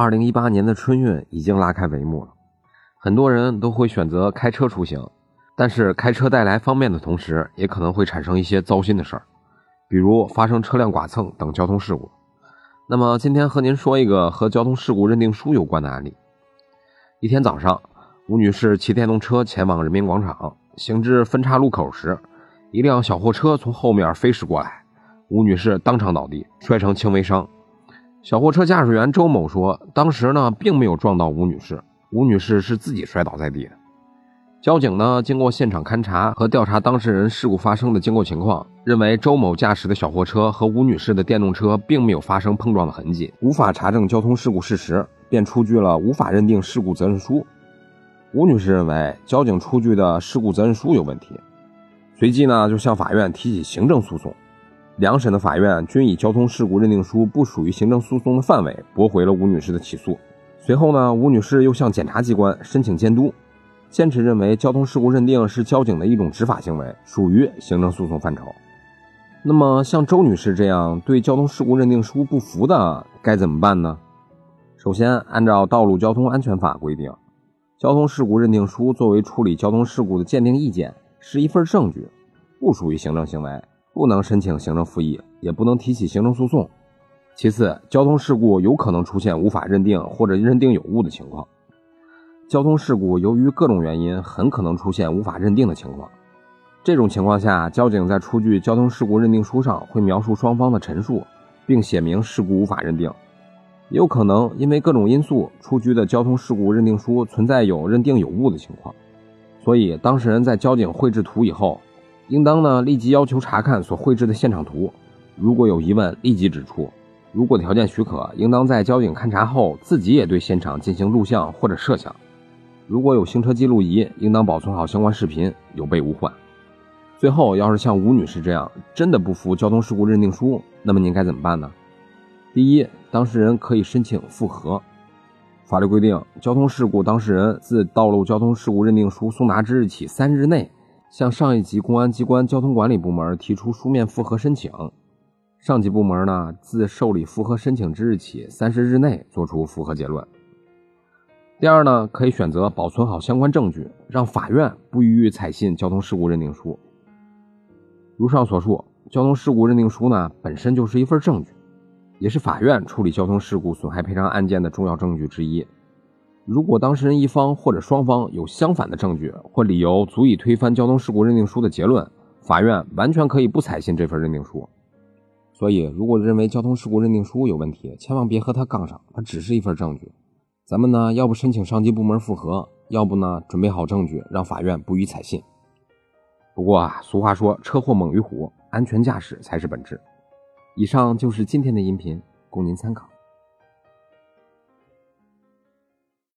二零一八年的春运已经拉开帷幕了，很多人都会选择开车出行，但是开车带来方便的同时，也可能会产生一些糟心的事儿，比如发生车辆剐蹭等交通事故。那么今天和您说一个和交通事故认定书有关的案例。一天早上，吴女士骑电动车前往人民广场，行至分岔路口时，一辆小货车从后面飞驶过来，吴女士当场倒地，摔成轻微伤。小货车驾驶员周某说：“当时呢，并没有撞到吴女士，吴女士是自己摔倒在地的。”交警呢，经过现场勘查和调查当事人事故发生的经过情况，认为周某驾驶的小货车和吴女士的电动车并没有发生碰撞的痕迹，无法查证交通事故事实，便出具了无法认定事故责任书。吴女士认为交警出具的事故责任书有问题，随即呢，就向法院提起行政诉讼。两审的法院均以交通事故认定书不属于行政诉讼的范围，驳回了吴女士的起诉。随后呢，吴女士又向检察机关申请监督，坚持认为交通事故认定是交警的一种执法行为，属于行政诉讼范畴。那么，像周女士这样对交通事故认定书不服的，该怎么办呢？首先，按照《道路交通安全法》规定，交通事故认定书作为处理交通事故的鉴定意见，是一份证据，不属于行政行为。不能申请行政复议，也不能提起行政诉讼。其次，交通事故有可能出现无法认定或者认定有误的情况。交通事故由于各种原因，很可能出现无法认定的情况。这种情况下，交警在出具交通事故认定书上会描述双方的陈述，并写明事故无法认定。也有可能因为各种因素，出具的交通事故认定书存在有认定有误的情况。所以，当事人在交警绘制图以后。应当呢立即要求查看所绘制的现场图，如果有疑问立即指出。如果条件许可，应当在交警勘查后自己也对现场进行录像或者摄像。如果有行车记录仪，应当保存好相关视频，有备无患。最后，要是像吴女士这样真的不服交通事故认定书，那么您该怎么办呢？第一，当事人可以申请复核。法律规定，交通事故当事人自道路交通事故认定书送达之日起三日内。向上一级公安机关交通管理部门提出书面复核申请，上级部门呢自受理复核申请之日起三十日内作出复核结论。第二呢，可以选择保存好相关证据，让法院不予采信交通事故认定书。如上所述，交通事故认定书呢本身就是一份证据，也是法院处理交通事故损害赔偿案件的重要证据之一。如果当事人一方或者双方有相反的证据或理由足以推翻交通事故认定书的结论，法院完全可以不采信这份认定书。所以，如果认为交通事故认定书有问题，千万别和他杠上，它只是一份证据。咱们呢，要不申请上级部门复核，要不呢，准备好证据，让法院不予采信。不过啊，俗话说，车祸猛于虎，安全驾驶才是本质。以上就是今天的音频，供您参考。